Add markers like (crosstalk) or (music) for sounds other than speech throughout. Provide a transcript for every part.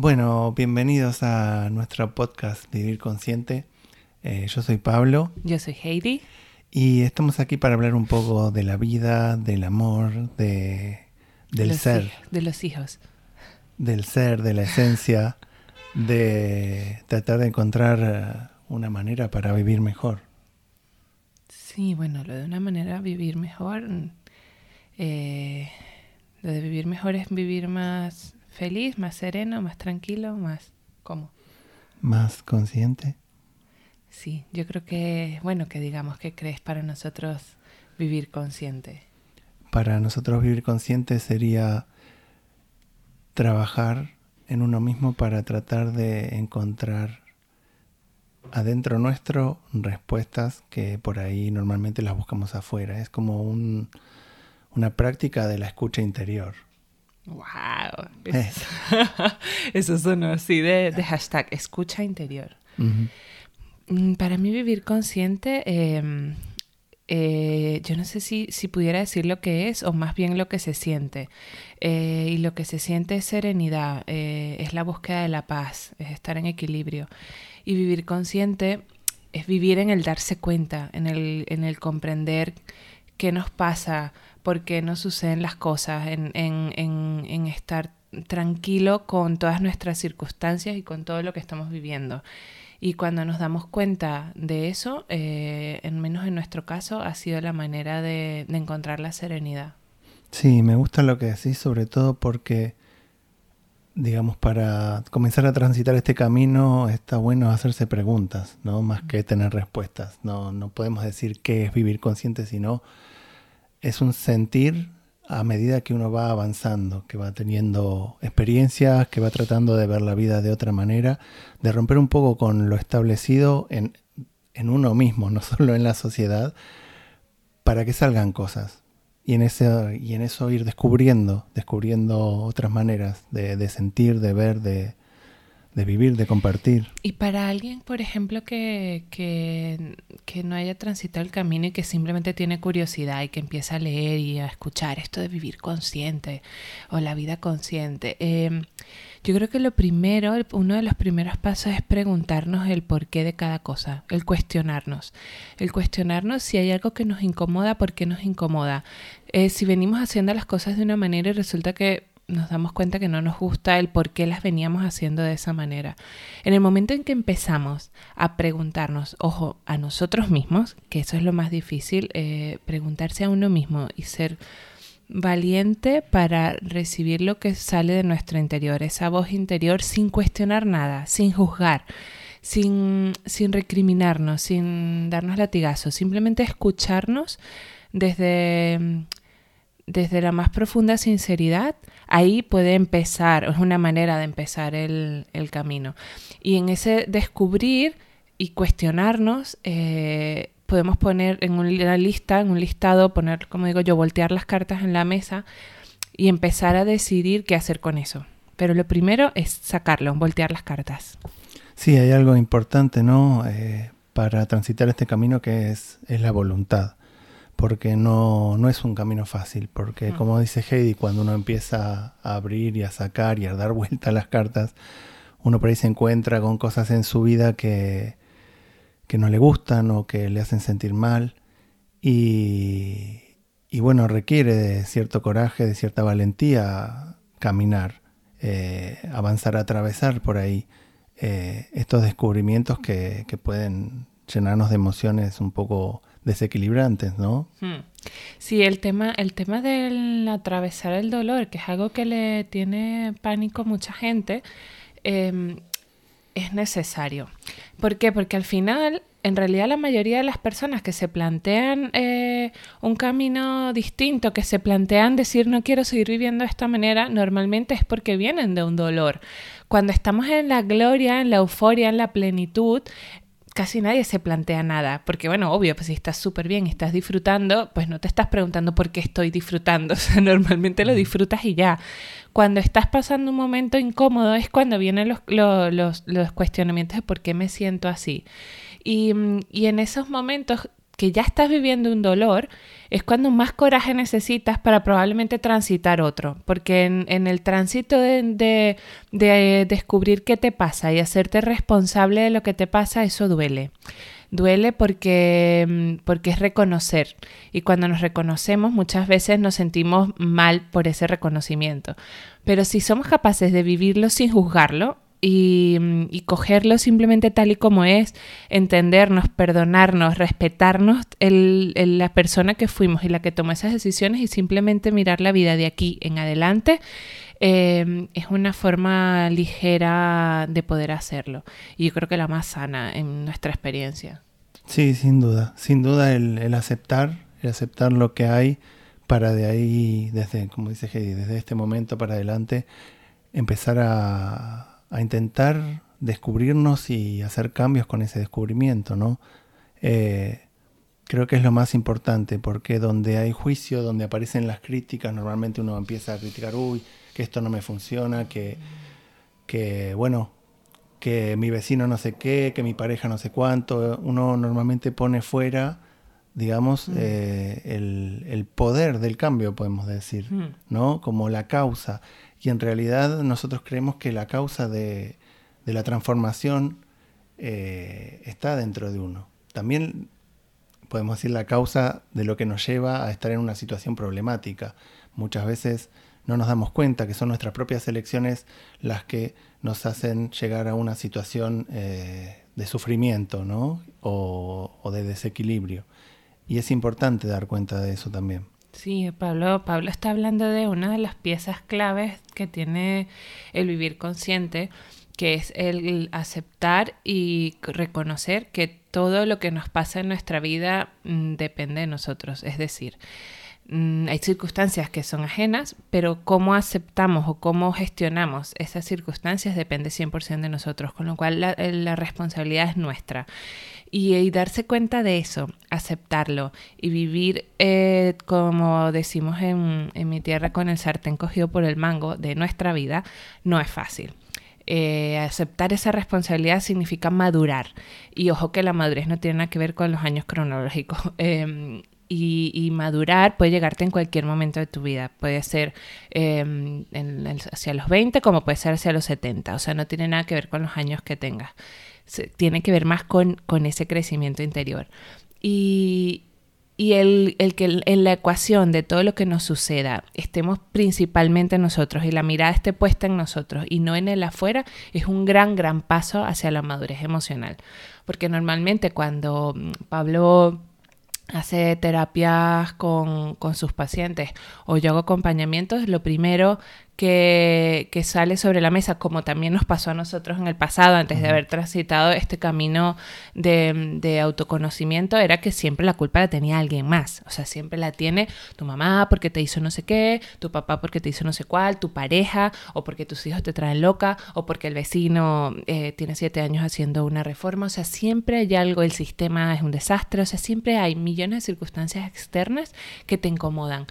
Bueno, bienvenidos a nuestro podcast Vivir Consciente. Eh, yo soy Pablo. Yo soy Heidi. Y estamos aquí para hablar un poco de la vida, del amor, de, del ser. De los hijos. Del ser, de la esencia, de tratar de encontrar eh, una manera para vivir mejor. Sí, bueno, lo de una manera vivir mejor. Eh, lo de vivir mejor es vivir más feliz, más sereno, más tranquilo, más... ¿Cómo? Más consciente. Sí, yo creo que, bueno, que digamos que crees para nosotros vivir consciente. Para nosotros vivir consciente sería trabajar en uno mismo para tratar de encontrar adentro nuestro respuestas que por ahí normalmente las buscamos afuera. Es como un, una práctica de la escucha interior. ¡Wow! (laughs) Eso, eso sonó así de, hashtag escucha interior. Mm, para mí vivir consciente, em, eh, yo no sé si, si, pudiera decir lo que es o más bien lo que se siente. Eh, y lo que se siente es serenidad, eh, es la búsqueda de la paz, es estar en equilibrio. Y vivir consciente es vivir en el darse cuenta, en el, en el comprender qué nos pasa, por qué nos suceden las cosas, en, en, en, estar tranquilo con todas nuestras circunstancias y con todo lo que estamos viviendo. Y cuando nos damos cuenta de eso, eh, en menos en nuestro caso, ha sido la manera de, de, encontrar la serenidad. Sí, me gusta lo que decís, sobre todo porque, digamos, para comenzar a transitar este camino está bueno hacerse preguntas, ¿no? Más que tener respuestas. No, no podemos decir qué es vivir consciente, sino es un sentir a medida que uno va avanzando, que va teniendo experiencias, que va tratando de ver la vida de otra manera, de romper un poco con lo establecido en, en uno mismo, no (laughs) solo en la sociedad, para que salgan cosas. Y en, ese, y en eso ir descubriendo, descubriendo otras maneras de, de sentir, de ver, de, de vivir, de compartir. Y para alguien, por ejemplo, que, que, que, no haya transitado el camino y que simplemente tiene curiosidad y que empieza a leer y a escuchar esto de vivir consciente o la vida consciente, em, yo creo que lo primero, uno de los primeros pasos es preguntarnos el porqué de cada cosa, el cuestionarnos. El cuestionarnos si hay algo que nos incomoda, por qué nos incomoda. Eh, si venimos haciendo las cosas de una manera y resulta que nos damos cuenta que no nos gusta el por qué las veníamos haciendo de esa manera. En el momento en que empezamos a preguntarnos, ojo, a nosotros mismos, que eso es lo más difícil, eh, preguntarse a uno mismo y ser valiente para recibir lo que sale de nuestro interior, esa voz interior sin cuestionar nada, sin juzgar, sin, sin recriminarnos, sin darnos latigazos, simplemente escucharnos desde desde la más profunda sinceridad, ahí puede empezar, es una manera de empezar el, camino. Y en ese descubrir y cuestionarnos, eh, podemos poner en una lista, en un listado, poner, como digo yo, voltear las cartas en la mesa y empezar a decidir qué hacer con eso. Pero lo primero es sacarlo, voltear las cartas. Sí, hay algo importante, ¿no? Eh, para transitar este camino que es, es la voluntad porque no, no es un camino fácil, porque mm. como dice Heidi, cuando uno empieza a abrir y a sacar y a dar (laughs) vuelta a las cartas, uno por ahí se encuentra con cosas en su vida que, que no le gustan o que le hacen sentir mal y, y bueno, requiere de cierto coraje, de cierta valentía caminar, eh, avanzar, atravesar por ahí eh, estos descubrimientos que, que pueden llenarnos de emociones un poco desequilibrantes, ¿no? Hmm. Sí, el tema, el tema del atravesar el dolor, que es algo que le tiene pánico a mucha gente, em, es necesario. ¿Por qué? Porque al final, en realidad la mayoría de las personas que se plantean eh, un camino distinto, que se plantean decir no quiero seguir viviendo de esta manera, normalmente es porque vienen de un dolor. Cuando estamos en la gloria, en la euforia, en la plenitud, casi nadie se plantea nada, porque bueno, obvio, pues si estás súper bien y estás disfrutando, pues no te estás preguntando por qué estoy disfrutando, (laughs) o sea, normalmente lo disfrutas y ya. Cuando estás pasando un momento incómodo es cuando vienen los, los, los, cuestionamientos de por qué me siento así. Y, y en esos momentos que ya estás viviendo un dolor, es cuando más coraje necesitas para probablemente transitar otro. Porque en, el tránsito de, de, descubrir qué te pasa y hacerte responsable de lo que te pasa, eso duele. Duele porque, mm, porque es reconocer. Y cuando nos reconocemos, muchas veces nos sentimos mal por ese reconocimiento. Pero si somos capaces de vivirlo sin juzgarlo, Y, cogerlo simplemente tal y como es, entendernos, perdonarnos, respetarnos la persona que fuimos y la que tomó esas decisiones y simplemente mirar la vida de aquí en adelante. Em, es una forma ligera de poder hacerlo y yo creo que la más sana en nuestra experiencia. Sí, sin duda, sin duda el, aceptar, el aceptar lo que hay para de ahí, desde, como dice Heidi, desde este momento para adelante, empezar a, a intentar descubrirnos y hacer cambios con ese descubrimiento, ¿no? Eh, creo que es lo más importante, porque donde hay juicio, donde aparecen las críticas, normalmente uno empieza a criticar, uy, que esto no me funciona, que, que bueno, que mi vecino no sé qué, que mi pareja no sé cuánto, uno normalmente pone fuera, digamos, mm. eh, el, el, poder del cambio, podemos decir, mm. ¿no? Como la causa. Y en realidad nosotros creemos que la causa de, la transformación eh, está dentro de uno. También podemos decir la causa de lo que nos lleva a estar en una situación problemática. Muchas veces no nos damos cuenta que son nuestras propias elecciones las que nos hacen llegar a una situación eh, de sufrimiento ¿no? o de desequilibrio. Y es importante dar cuenta de eso también. Sí, Pablo, Pablo está hablando de una de las piezas claves que tiene el vivir consciente, que es el aceptar y reconocer que todo lo que nos pasa en nuestra vida mm, depende de nosotros. Es decir, mm, hay circunstancias que son ajenas, pero cómo aceptamos o cómo gestionamos esas circunstancias depende 100% de nosotros, con lo cual la, la responsabilidad es nuestra. Y, darse cuenta de eso, aceptarlo y vivir, eh, como decimos en, mi tierra, con el sartén cogido por el mango de nuestra vida, no es fácil. Eh, aceptar esa responsabilidad significa madurar. Y ojo que la madurez no tiene nada que ver con los años cronológicos. (laughs) Em, y, madurar puede llegarte en cualquier momento de tu vida. Puede ser em, hacia los 20 como puede ser hacia los 70. O sea, no tiene nada que ver con los años que tengas tiene que ver más con, ese crecimiento interior. Y, el, que en la ecuación de todo lo que nos suceda estemos principalmente nosotros y la mirada esté puesta en nosotros y no en el afuera, es un gran, gran paso hacia la madurez emocional. Porque normalmente cuando mm, Pablo hace terapias con, con sus pacientes o yo hago acompañamientos, lo primero que, sale sobre la mesa, como también nos pasó a nosotros en el pasado, antes de haber transitado este camino de, autoconocimiento, era que siempre la culpa la tenía alguien más. O sea, siempre la tiene tu mamá porque te hizo no sé qué, tu papá porque te hizo no sé cuál, tu pareja, o porque tus hijos te traen loca, o porque el vecino eh, tiene siete años haciendo una reforma. O sea, siempre hay algo, el sistema es un desastre, o sea, siempre hay millones de circunstancias externas que te incomodan.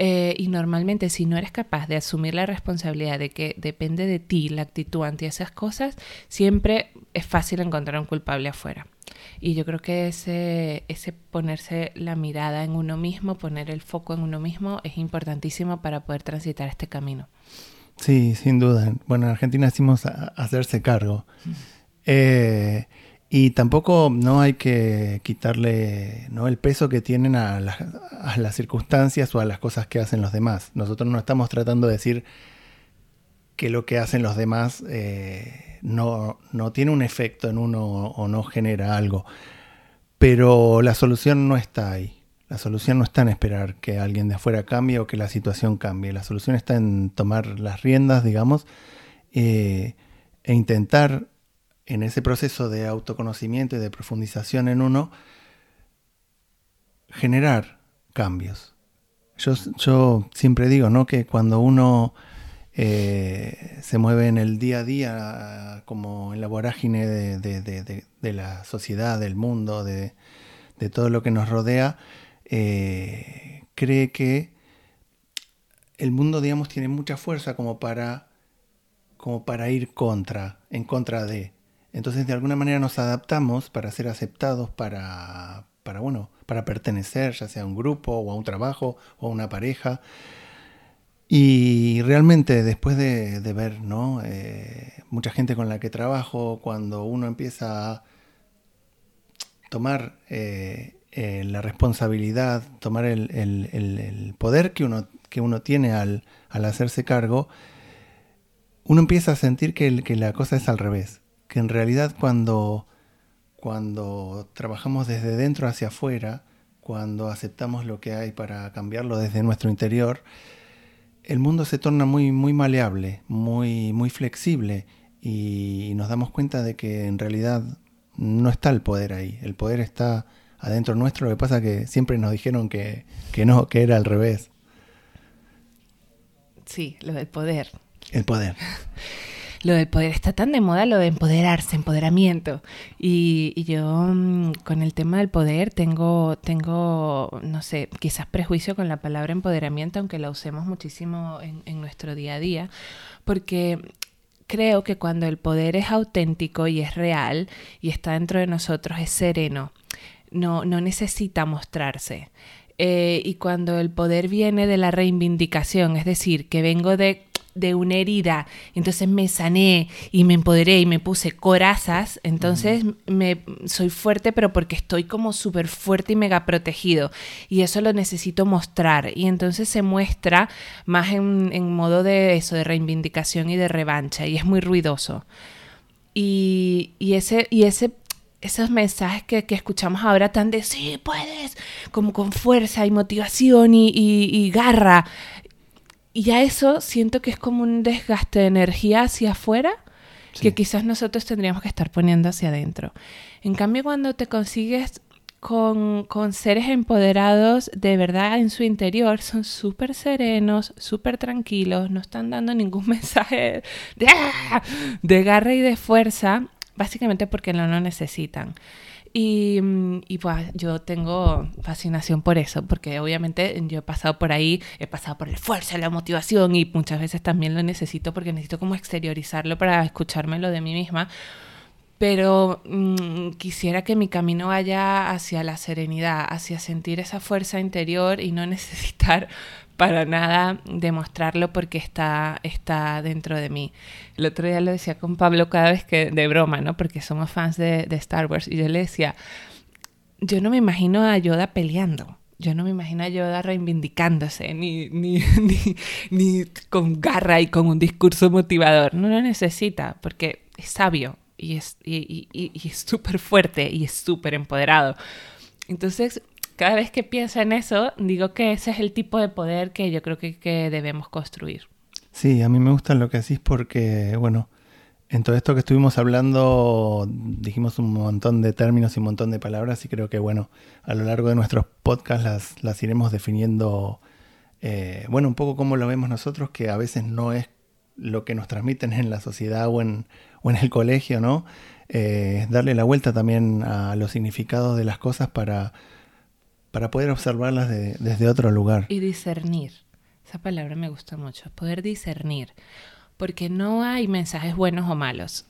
Eh, y normalmente si no eres capaz de asumir la responsabilidad de que depende de ti la actitud ante esas cosas, siempre es fácil encontrar un culpable afuera. Y yo creo que ese, ese ponerse la mirada en uno mismo, poner el foco en uno mismo, es importantísimo para poder transitar este camino. Sí, sin duda. Bueno, en Argentina decimos hacerse cargo. Eh, y tampoco no hay que quitarle ¿no? el peso que tienen a, las circunstancias o a las cosas que hacen los demás. Nosotros no estamos tratando de decir que lo que hacen los demás eh, no, no, tiene un efecto en uno o no genera algo. Pero la solución no está ahí. La solución no está en esperar que alguien de afuera cambie o que la situación cambie. La solución está en tomar las riendas, digamos, eh, e intentar en ese proceso de autoconocimiento y de profundización en uno, generar cambios. Yo, siempre digo ¿no? que cuando uno eh, se mueve en el día a día, como en la vorágine de, la sociedad, del mundo, de, todo lo que nos rodea, eh, cree que el mundo, digamos, tiene mucha fuerza como para, como para ir contra, en contra de. Entonces de alguna manera nos adaptamos para ser aceptados, para, para, bueno, para pertenecer, ya sea a un grupo o a un trabajo o a una pareja. Y realmente después de, ver ¿no? Eh, mucha gente con la que trabajo, cuando uno empieza a tomar eh, eh, la responsabilidad, tomar el, poder que uno, que uno tiene al, hacerse cargo, uno empieza a sentir que, que, la cosa es al revés. Que en realidad cuando, cuando trabajamos desde dentro hacia afuera, cuando aceptamos lo que hay para cambiarlo desde nuestro interior, el mundo se torna muy, muy maleable, muy, muy flexible y nos damos cuenta de que en realidad no está el poder ahí, el poder está adentro nuestro, lo que pasa es que siempre nos dijeron que, que no, que era al revés. Sí, lo del poder. El poder. (laughs) lo del poder está tan de moda, lo de empoderarse, empoderamiento. Y, yo mm, con el tema del poder tengo, tengo, no sé, quizás prejuicio con la palabra empoderamiento, aunque la usemos muchísimo en, nuestro día a día, porque creo que cuando el poder es auténtico y es real y está dentro de nosotros, es sereno, no, no necesita mostrarse. Eh, y cuando el poder viene de la reivindicación, es decir, que vengo de de una herida, entonces me sané y me empoderé y me puse corazas, entonces me soy fuerte, pero porque estoy como súper fuerte y mega protegido. Y eso lo necesito mostrar. Y entonces se muestra más en, modo de eso, de reivindicación y de revancha. Y es muy ruidoso. Y, ese, y ese esos mensajes que, escuchamos ahora tan de sí puedes, como con fuerza y motivación y garra, y ya eso siento que es como un desgaste de energía hacia afuera que quizás nosotros tendríamos que estar poniendo hacia adentro. En cambio, cuando te consigues con, con seres empoderados de verdad en su interior, son súper serenos, súper tranquilos, no están dando ningún (laughs) mensaje de, ¡ah! de garra y de fuerza, básicamente porque no lo necesitan. Y, mm, y, pues yo tengo fascinación por eso, porque obviamente yo he pasado por ahí, he pasado por la fuerza, la motivación y muchas veces también lo necesito porque necesito como exteriorizarlo para escuchármelo de mí misma. Pero mm, quisiera que mi camino vaya hacia la serenidad, hacia sentir esa fuerza interior y no (laughs) necesitar para nada demostrarlo porque está, está dentro de mí. El otro día lo decía con Pablo cada vez que, de broma, ¿no? Porque somos fans de, Star Wars y yo le decía, yo no me imagino a Yoda peleando. Yo no me imagino a Yoda reivindicándose, ni, ni, (laughs) ni, con garra y con un discurso motivador. No lo necesita, porque es sabio y es súper y, fuerte y es súper empoderado. Entonces, cada vez que pienso en eso, digo que ese es el tipo de poder que yo creo que, debemos construir. Sí, a mí me gusta lo que decís porque, bueno, en todo esto que estuvimos hablando dijimos un montón de términos y un montón de palabras y creo que, bueno, a lo largo de nuestros podcasts las, las iremos definiendo, eh, bueno, un poco como lo vemos nosotros, que a veces no es lo que nos transmiten en la sociedad o en, o en el colegio, ¿no? Eh, darle la vuelta también a los significados de las cosas para para poder observarlas desde otro lugar. Y discernir. Esa palabra me gusta mucho, poder discernir. Porque no hay mensajes buenos o malos.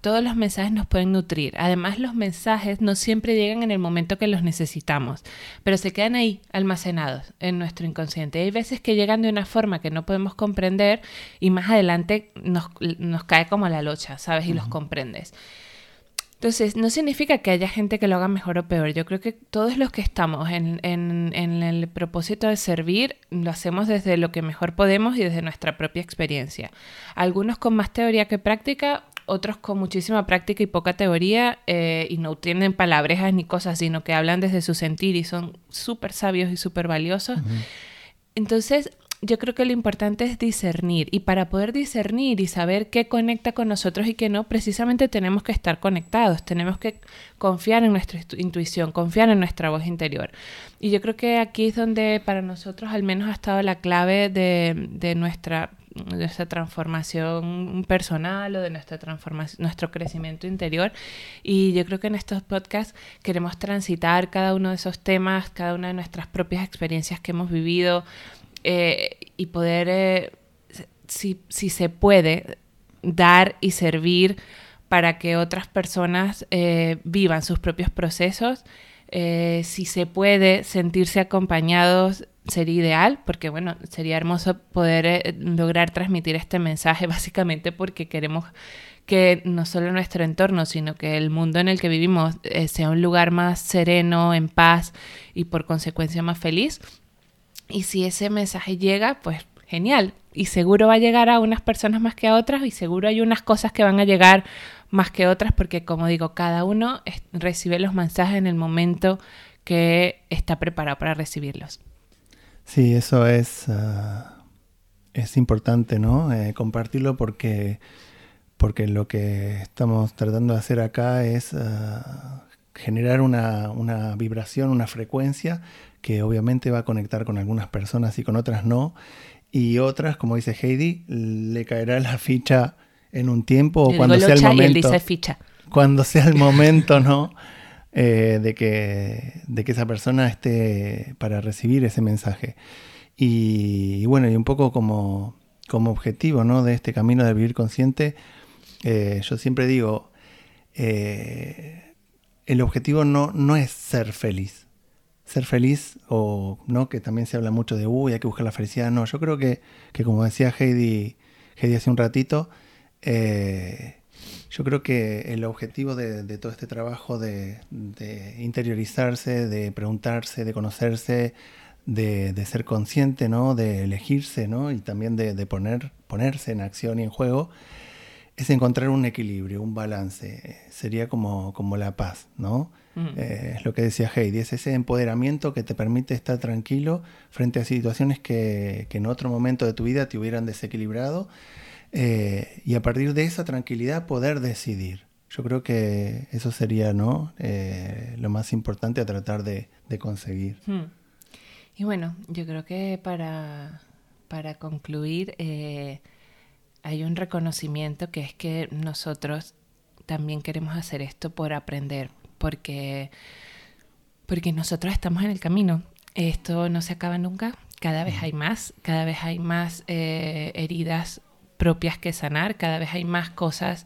Todos los mensajes nos pueden nutrir. Además, los mensajes no siempre llegan en el momento que los necesitamos, pero se quedan ahí, almacenados en nuestro inconsciente. Hay veces que llegan de una forma que no podemos comprender y más adelante nos, cae como la locha, ¿sabes? Y los comprendes. Entonces, no significa que haya gente que lo haga mejor o peor. Yo creo que todos los que estamos en, el propósito de servir, lo hacemos desde lo que mejor podemos y desde nuestra propia experiencia. Algunos con más teoría que práctica, otros con muchísima práctica y poca teoría eh, y no tienen palabrejas ni cosas, sino que hablan desde su sentir y son súper sabios y súper valiosos. Entonces, yo creo que lo importante es discernir y para poder discernir y saber qué conecta con nosotros y qué no, precisamente tenemos que estar conectados, tenemos que confiar en nuestra intuición, confiar en nuestra voz interior. Y yo creo que aquí es donde para nosotros al menos ha estado la clave de, nuestra transformación personal o de nuestra transformación, nuestro crecimiento interior. Y yo creo que en estos podcasts queremos transitar cada uno de esos temas, cada una de nuestras propias experiencias que hemos vivido, y poder, eh, si, si, se puede, dar y servir para que otras personas eh, vivan sus propios procesos. Eh, si se puede sentirse acompañados sería ideal, porque bueno, sería hermoso poder lograr transmitir este mensaje (laughs) básicamente porque queremos que no solo nuestro entorno, sino que el mundo en el que vivimos sea un lugar más sereno, en paz y por consecuencia más feliz. Y si ese mensaje llega, pues genial. Y seguro va a llegar a unas personas más que a otras y seguro hay unas cosas que van a llegar más que otras porque como digo, cada uno recibe los mensajes en el momento que está preparado para recibirlos. Sí, eso es, ah, es importante, ¿no? Eh, compartirlo porque, porque lo que estamos tratando de hacer acá es ah, generar una, una vibración, una frecuencia que obviamente va a conectar con algunas personas y con otras no. Y otras, como dice Heidi, le caerá la ficha en un tiempo o cuando sea el momento. ficha. Cuando sea el (laughs) momento, ¿no? Eh, de, que, de que esa persona esté para recibir ese mensaje. Y, bueno, y un poco como, como objetivo ¿no? de este camino de vivir consciente, eh, yo siempre digo, eh, el objetivo no, no es ser feliz. Ser feliz, o no, que también se habla mucho de, uy, hay que buscar la felicidad. No, yo creo que, que como decía Heidi, Heidi hace un ratito, eh, yo creo que el objetivo de, todo este trabajo de, interiorizarse, de preguntarse, de conocerse, de, ser consciente, ¿no? de elegirse ¿no? y también de, poner, ponerse en acción y en juego, es encontrar un equilibrio, un balance. Sería como, como la paz, ¿no? Mm. Eh, es lo que decía Heidi, es ese empoderamiento que te permite estar tranquilo frente a situaciones que, que en otro momento de tu vida te hubieran desequilibrado eh, y a partir de esa tranquilidad poder decidir. Yo creo que eso sería ¿no? Eh, lo más importante a tratar de, conseguir. Hmm. Y bueno, yo creo que para, para concluir eh, hay un reconocimiento que es que nosotros también queremos hacer esto por aprender, porque, porque nosotros estamos en el camino. Esto no se acaba nunca, cada vez hay más, cada vez hay más heridas propias que sanar, cada vez hay más cosas.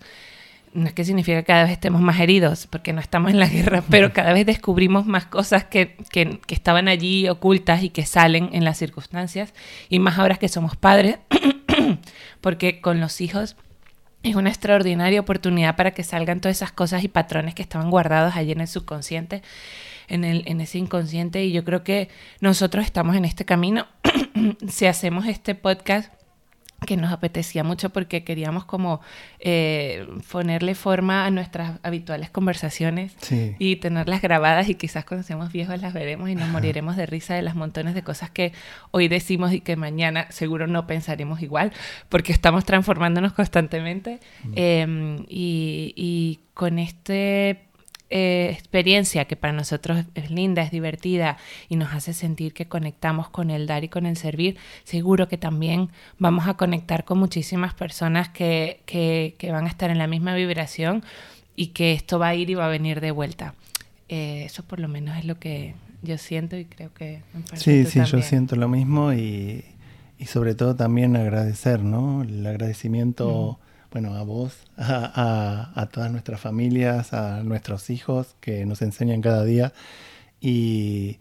No es que significa que cada vez estemos más heridos, porque no estamos en la guerra, (laughs) pero cada vez descubrimos más cosas que, que, estaban allí ocultas y que salen en las circunstancias, y más ahora que somos padres, porque con los hijos es una extraordinaria oportunidad para que salgan todas esas cosas y patrones que estaban guardados allí en el subconsciente, en, el, en ese inconsciente, y yo creo que nosotros estamos en este camino. (clears throat) si hacemos este podcast que nos apetecía mucho porque queríamos como eh, ponerle forma a nuestras habituales conversaciones y tenerlas grabadas y quizás cuando seamos viejos las veremos y nos moriremos de risa de las montones de cosas que hoy decimos y que mañana seguro no pensaremos igual porque estamos transformándonos constantemente. Mm. em, y, y con este eh, experiencia que para nosotros es linda, es divertida y nos hace sentir que conectamos con el dar y con el servir, seguro que también vamos a conectar con muchísimas personas que, que, van a estar en la misma vibración y que esto va a ir y va a venir de vuelta. Eh, eso por lo menos es lo que yo siento y creo que... Sí, sí, yo siento lo mismo y, y, sobre todo también agradecer, ¿no? El agradecimiento bueno, a vos, (laughs) a, todas nuestras familias, a nuestros hijos que nos enseñan cada día y,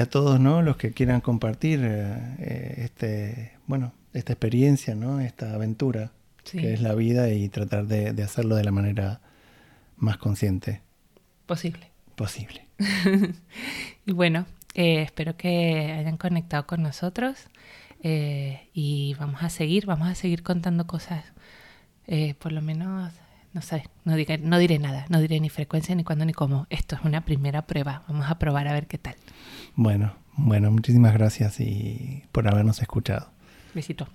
a todos ¿no? los que quieran compartir eh, este, bueno, esta experiencia, ¿no? esta aventura que es la vida y tratar de, hacerlo de la manera más consciente. Posible. Posible. (laughs) y bueno, eh, espero que hayan conectado con nosotros eh, y vamos a seguir, vamos a seguir contando cosas eh, por lo menos, no sé, no diré, no diré nada, no diré ni frecuencia, ni cuándo, ni cómo. Esto es una primera prueba, vamos a probar a ver qué tal. Bueno, bueno, muchísimas gracias y por habernos escuchado. Besito.